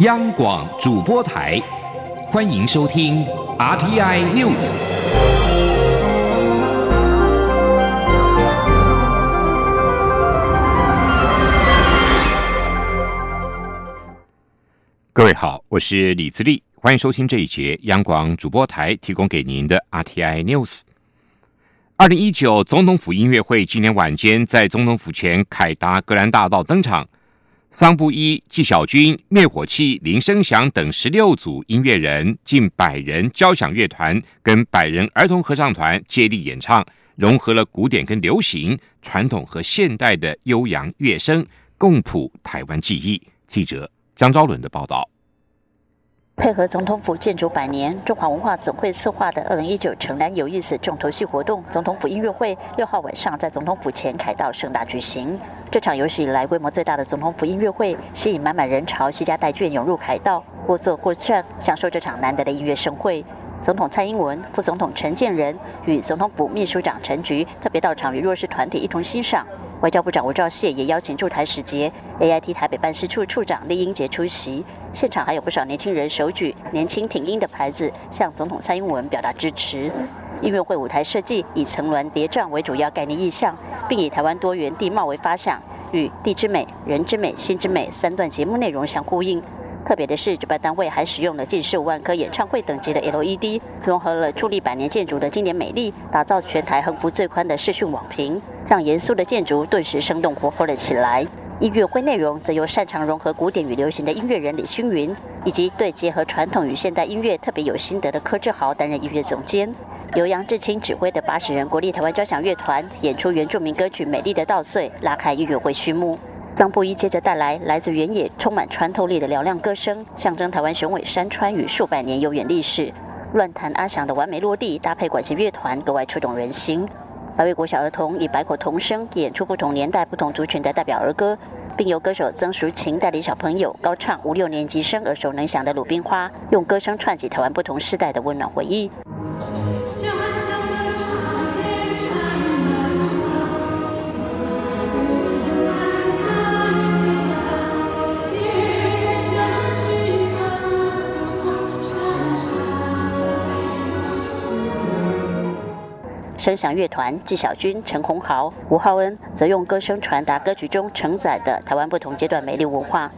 央广主播台，欢迎收听 RTI News。各位好，我是李自立，欢迎收听这一节央广主播台提供给您的 RTI News。二零一九总统府音乐会今年晚间在总统府前凯达格兰大道登场。桑布衣、纪晓君、灭火器、林声祥等十六组音乐人，近百人交响乐团跟百人儿童合唱团接力演唱，融合了古典跟流行、传统和现代的悠扬乐声，共谱台湾记忆。记者张昭伦的报道。配合总统府建筑百年，中华文化总会策划的二零一九城南有意思重头戏活动——总统府音乐会，六号晚上在总统府前凯道盛大举行。这场有史以来规模最大的总统府音乐会，吸引满满人潮，携家带眷涌入凯道，或坐或站，享受这场难得的音乐盛会。总统蔡英文、副总统陈建仁与总统府秘书长陈菊特别到场与弱势团体一同欣赏。外交部长吴兆燮也邀请驻台使节、AIT 台北办事处处长李英杰出席。现场还有不少年轻人手举“年轻挺英”的牌子，向总统蔡英文表达支持。音乐会舞台设计以层峦叠嶂为主要概念意象，并以台湾多元地貌为发想，与地之美、人之美、心之美三段节目内容相呼应。特别的是，主办单位还使用了近十五万颗演唱会等级的 LED，融合了矗立百年建筑的经典美丽，打造全台横幅最宽的视讯网屏，让严肃的建筑顿时生动活泼了起来。音乐会内容则由擅长融合古典与流行的音乐人李星云，以及对结合传统与现代音乐特别有心得的柯志豪担任音乐总监，由杨志清指挥的八十人国立台湾交响乐团演出原住民歌曲《美丽的稻穗》，拉开音乐会序幕。张布衣接着带来来自原野、充满穿透力的嘹亮歌声，象征台湾雄伟山川与数百年悠远历史。乱弹阿翔的完美落地，搭配管弦乐团，格外触动人心。百位国小儿童以百口童声演出不同年代、不同族群的代表儿歌，并由歌手曾淑琴带领小朋友高唱五六年级生耳熟能详的《鲁冰花》，用歌声串起台湾不同世代的温暖回忆。声响乐团纪晓君、陈鸿豪、吴浩恩则用歌声传达歌曲中承载的台湾不同阶段美丽文化。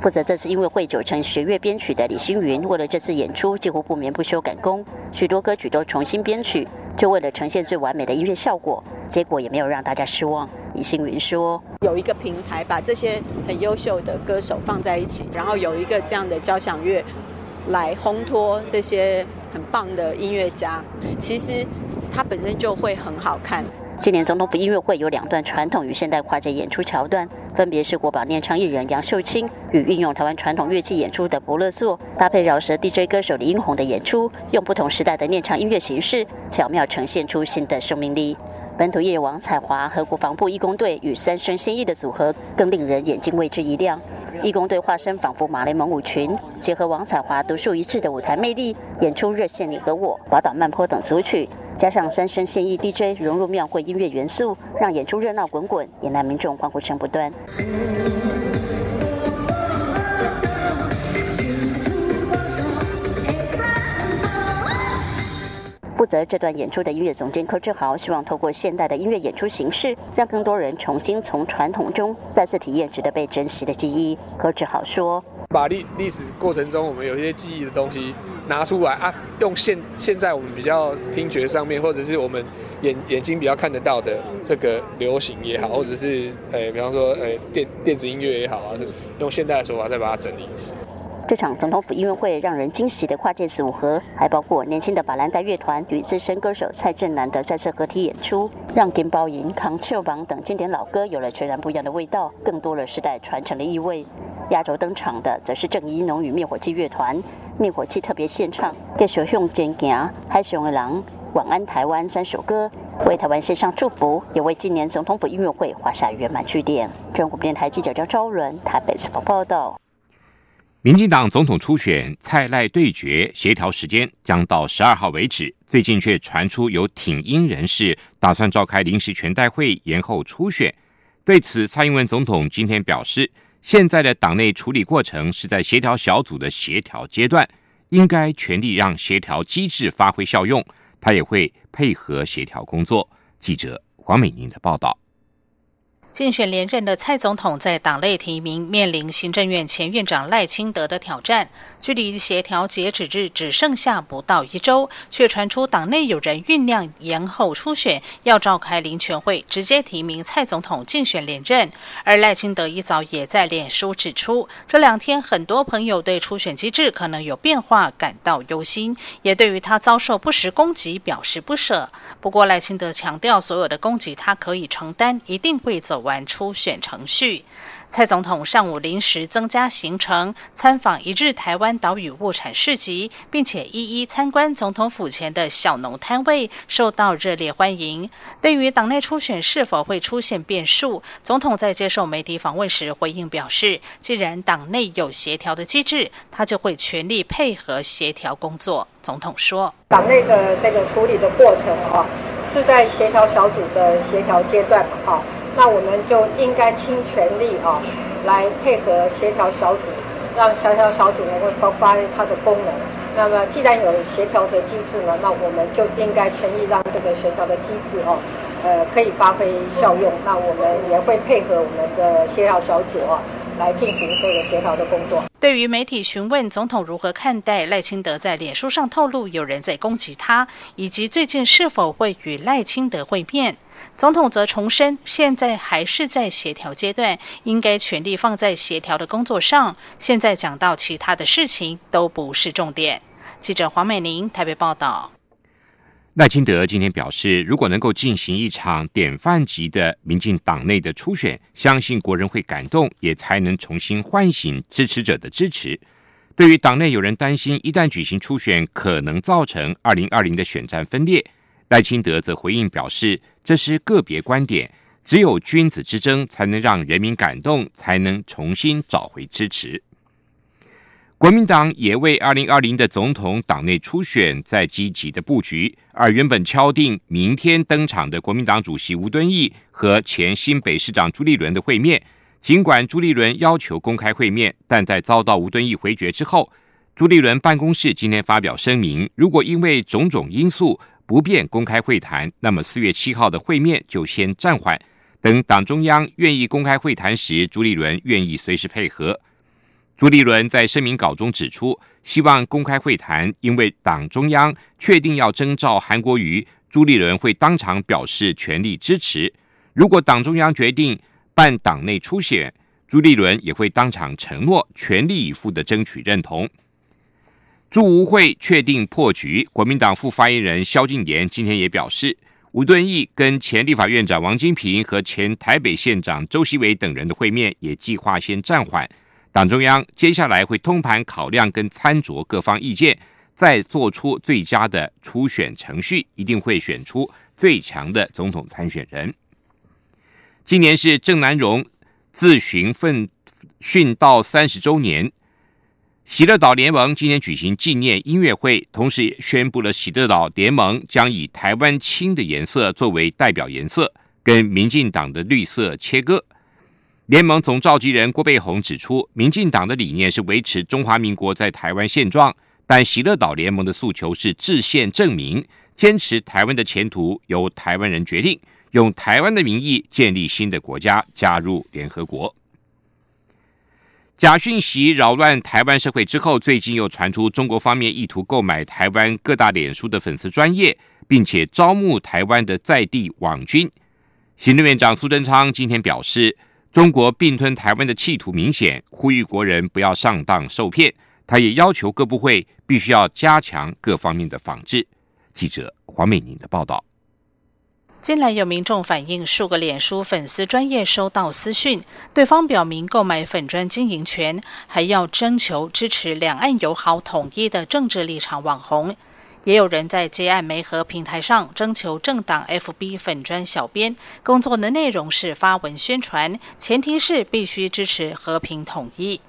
负责这次音乐会九成学乐编曲的李星云，为了这次演出几乎不眠不休赶工，许多歌曲都重新编曲，就为了呈现最完美的音乐效果。结果也没有让大家失望。李星云说：“有一个平台把这些很优秀的歌手放在一起，然后有一个这样的交响乐来烘托这些很棒的音乐家。其实。”它本身就会很好看。今年总统府音乐会有两段传统与现代跨界演出桥段，分别是国宝念唱艺人杨秀清与运用台湾传统乐器演出的伯乐座，搭配饶舌 DJ 歌手李英宏的演出，用不同时代的念唱音乐形式，巧妙呈现出新的生命力。本土艺人王彩华和国防部义工队与三生现役的组合，更令人眼睛为之一亮。义工队化身仿佛马雷蒙舞群，结合王彩华独树一帜的舞台魅力，演出《热线你和我》《宝岛慢坡》等组曲。加上三声现役 DJ 融入庙会音乐元素，让演出热闹滚滚，引来民众欢呼声不断。负责这段演出的音乐总监柯志豪希望透过现代的音乐演出形式，让更多人重新从传统中再次体验值得被珍惜的记忆。柯志豪说：“把历历史过程中我们有一些记忆的东西。”拿出来啊！用现现在我们比较听觉上面，或者是我们眼眼睛比较看得到的这个流行也好，或者是呃，比方说呃电电子音乐也好啊，用现代的手法再把它整理一次。这场总统府音乐会让人惊喜的跨界组合，还包括年轻的法兰黛乐团与资深歌手蔡振南的再次合体演出，让金包银、康丘王等经典老歌有了全然不一样的味道，更多了时代传承的意味。压轴登场的则是正一农与灭火器乐团。灭火器特别献唱《继续向前行》《海上的狼》《晚安台湾》三首歌，为台湾献上祝福，也为今年总统府音乐会画下圆满句点。中国电台记者张昭伦台北采访报道。民进党总统初选蔡赖对决协调时间将到十二号为止，最近却传出有挺英人士打算召开临时全代会延后初选。对此，蔡英文总统今天表示。现在的党内处理过程是在协调小组的协调阶段，应该全力让协调机制发挥效用。他也会配合协调工作。记者黄美宁的报道。竞选连任的蔡总统在党内提名面临行政院前院长赖清德的挑战，距离协调截止日只剩下不到一周，却传出党内有人酝酿延后初选，要召开林权会，直接提名蔡总统竞选连任。而赖清德一早也在脸书指出，这两天很多朋友对初选机制可能有变化感到忧心，也对于他遭受不实攻击表示不舍。不过赖清德强调，所有的攻击他可以承担，一定会走。完初选程序，蔡总统上午临时增加行程，参访一日台湾岛屿物产市集，并且一一参观总统府前的小农摊位，受到热烈欢迎。对于党内初选是否会出现变数，总统在接受媒体访问时回应表示：“既然党内有协调的机制，他就会全力配合协调工作。”总统说：“党内的这个处理的过程啊，是在协调小组的协调阶段嘛，啊。”那我们就应该倾全力啊，来配合协调小组，让小小小组能够发挥它的功能。那么既然有协调的机制呢，那我们就应该全力让这个协调的机制哦，呃，可以发挥效用。那我们也会配合我们的协调小组哦，来进行这个协调的工作。对于媒体询问总统如何看待赖清德在脸书上透露有人在攻击他，以及最近是否会与赖清德会面？总统则重申，现在还是在协调阶段，应该全力放在协调的工作上。现在讲到其他的事情都不是重点。记者黄美玲台北报道。赖清德今天表示，如果能够进行一场典范级的民进党内的初选，相信国人会感动，也才能重新唤醒支持者的支持。对于党内有人担心，一旦举行初选，可能造成二零二零的选战分裂。赖清德则回应表示，这是个别观点，只有君子之争才能让人民感动，才能重新找回支持。国民党也为二零二零的总统党内初选在积极的布局，而原本敲定明天登场的国民党主席吴敦义和前新北市长朱立伦的会面，尽管朱立伦要求公开会面，但在遭到吴敦义回绝之后，朱立伦办公室今天发表声明，如果因为种种因素。不便公开会谈，那么四月七号的会面就先暂缓。等党中央愿意公开会谈时，朱立伦愿意随时配合。朱立伦在声明稿中指出，希望公开会谈，因为党中央确定要征召韩国瑜，朱立伦会当场表示全力支持。如果党中央决定办党内初选，朱立伦也会当场承诺全力以赴的争取认同。朱吴会确定破局。国民党副发言人萧敬言今天也表示，吴敦义跟前立法院长王金平和前台北县长周锡伟等人的会面也计划先暂缓。党中央接下来会通盘考量跟参酌各方意见，再做出最佳的初选程序，一定会选出最强的总统参选人。今年是郑南荣自寻奋殉道三十周年。喜乐岛联盟今天举行纪念音乐会，同时也宣布了喜乐岛联盟将以台湾青的颜色作为代表颜色，跟民进党的绿色切割。联盟总召集人郭贝宏指出，民进党的理念是维持中华民国在台湾现状，但喜乐岛联盟的诉求是制宪证明，坚持台湾的前途由台湾人决定，用台湾的名义建立新的国家，加入联合国。假讯息扰乱台湾社会之后，最近又传出中国方面意图购买台湾各大脸书的粉丝专业，并且招募台湾的在地网军。行政院长苏贞昌今天表示，中国并吞台湾的企图明显，呼吁国人不要上当受骗。他也要求各部会必须要加强各方面的防治。记者黄美宁的报道。近来有民众反映，数个脸书粉丝专业收到私讯，对方表明购买粉专经营权，还要征求支持两岸友好统一的政治立场网红。也有人在接案媒合平台上征求政党 FB 粉专小编，工作的内容是发文宣传，前提是必须支持和平统一。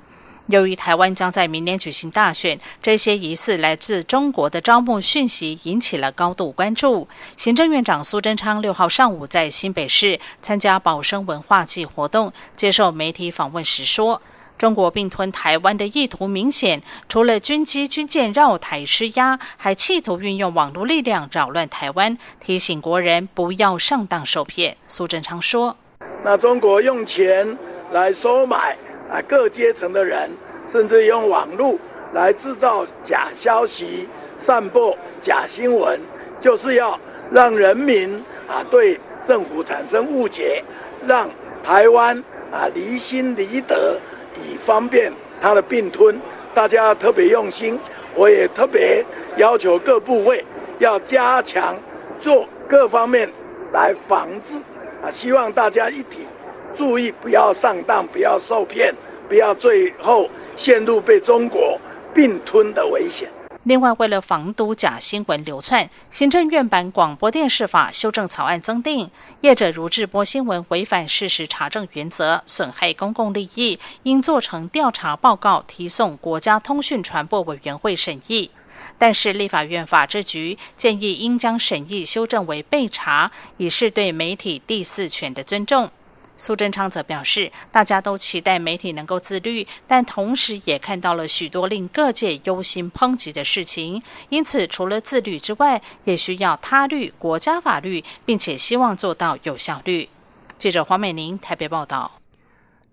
由于台湾将在明年举行大选，这些疑似来自中国的招募讯息引起了高度关注。行政院长苏贞昌六号上午在新北市参加保生文化季活动，接受媒体访问时说：“中国并吞台湾的意图明显，除了军机军舰绕台施压，还企图运用网络力量扰乱台湾，提醒国人不要上当受骗。”苏贞昌说：“那中国用钱来收买。”啊，各阶层的人，甚至用网络来制造假消息、散播假新闻，就是要让人民啊对政府产生误解，让台湾啊离心离德，以方便它的并吞。大家特别用心，我也特别要求各部位要加强做各方面来防治啊，希望大家一体。注意，不要上当，不要受骗，不要最后陷入被中国并吞的危险。另外，为了防堵假新闻流窜，行政院版广播电视法修正草案增订，业者如制播新闻违反事实查证原则，损害公共利益，应做成调查报告，提送国家通讯传播委员会审议。但是，立法院法制局建议，应将审议修正为备查，以示对媒体第四权的尊重。苏贞昌则表示，大家都期待媒体能够自律，但同时也看到了许多令各界忧心抨击的事情。因此，除了自律之外，也需要他律、国家法律，并且希望做到有效率。记者黄美玲台北报道。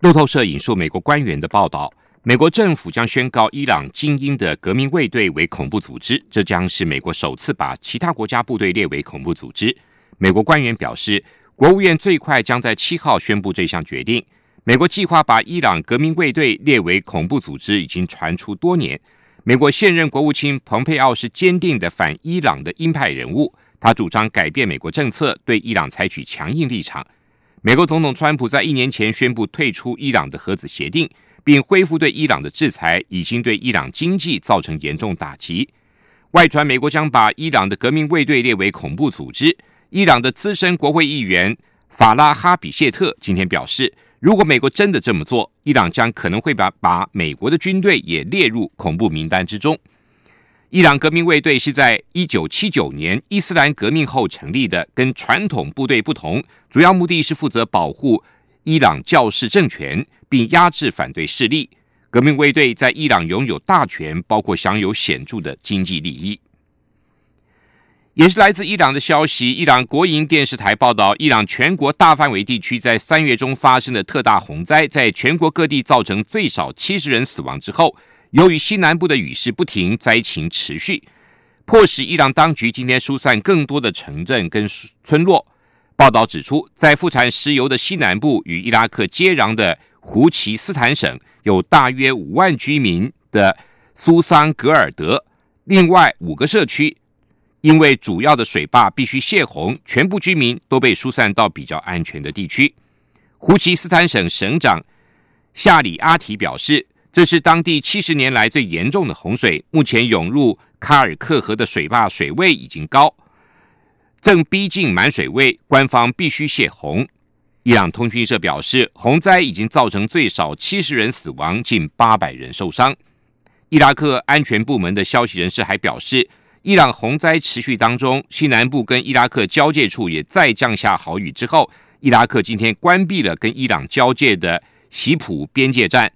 路透社引述美国官员的报道，美国政府将宣告伊朗精英的革命卫队为恐怖组织，这将是美国首次把其他国家部队列为恐怖组织。美国官员表示。国务院最快将在七号宣布这项决定。美国计划把伊朗革命卫队列为恐怖组织，已经传出多年。美国现任国务卿蓬佩奥是坚定的反伊朗的鹰派人物，他主张改变美国政策，对伊朗采取强硬立场。美国总统川普在一年前宣布退出伊朗的核子协定，并恢复对伊朗的制裁，已经对伊朗经济造成严重打击。外传美国将把伊朗的革命卫队列为恐怖组织。伊朗的资深国会议员法拉哈比谢特今天表示，如果美国真的这么做，伊朗将可能会把把美国的军队也列入恐怖名单之中。伊朗革命卫队是在一九七九年伊斯兰革命后成立的，跟传统部队不同，主要目的是负责保护伊朗教士政权，并压制反对势力。革命卫队在伊朗拥有大权，包括享有显著的经济利益。也是来自伊朗的消息。伊朗国营电视台报道，伊朗全国大范围地区在三月中发生的特大洪灾，在全国各地造成最少七十人死亡之后，由于西南部的雨势不停，灾情持续，迫使伊朗当局今天疏散更多的城镇跟村落。报道指出，在富产石油的西南部与伊拉克接壤的胡奇斯坦省，有大约五万居民的苏桑格尔德，另外五个社区。因为主要的水坝必须泄洪，全部居民都被疏散到比较安全的地区。胡奇斯坦省省长夏里阿提表示，这是当地七十年来最严重的洪水。目前涌入卡尔克河的水坝水位已经高，正逼近满水位，官方必须泄洪。伊朗通讯社表示，洪灾已经造成最少七十人死亡，近八百人受伤。伊拉克安全部门的消息人士还表示。伊朗洪灾持续当中，西南部跟伊拉克交界处也再降下好雨之后，伊拉克今天关闭了跟伊朗交界的西普边界站，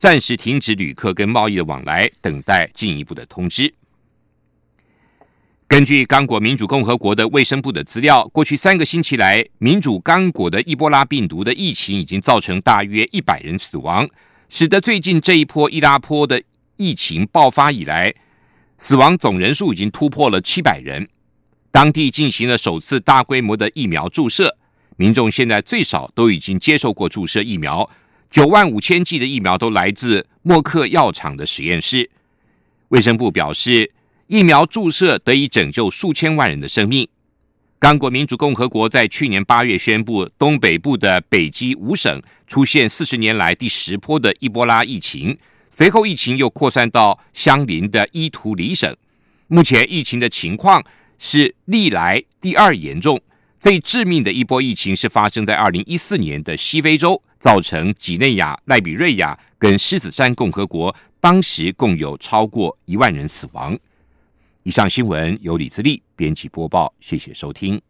暂时停止旅客跟贸易的往来，等待进一步的通知。根据刚果民主共和国的卫生部的资料，过去三个星期来，民主刚果的伊波拉病毒的疫情已经造成大约一百人死亡，使得最近这一波伊拉坡的疫情爆发以来。死亡总人数已经突破了七百人。当地进行了首次大规模的疫苗注射，民众现在最少都已经接受过注射疫苗。九万五千剂的疫苗都来自默克药厂的实验室。卫生部表示，疫苗注射得以拯救数千万人的生命。刚果民主共和国在去年八月宣布，东北部的北基五省出现四十年来第十波的伊波拉疫情。随后，疫情又扩散到相邻的伊图里省。目前，疫情的情况是历来第二严重。最致命的一波疫情是发生在二零一四年的西非洲，造成几内亚、赖比瑞亚跟狮子山共和国，当时共有超过一万人死亡。以上新闻由李自力编辑播报，谢谢收听。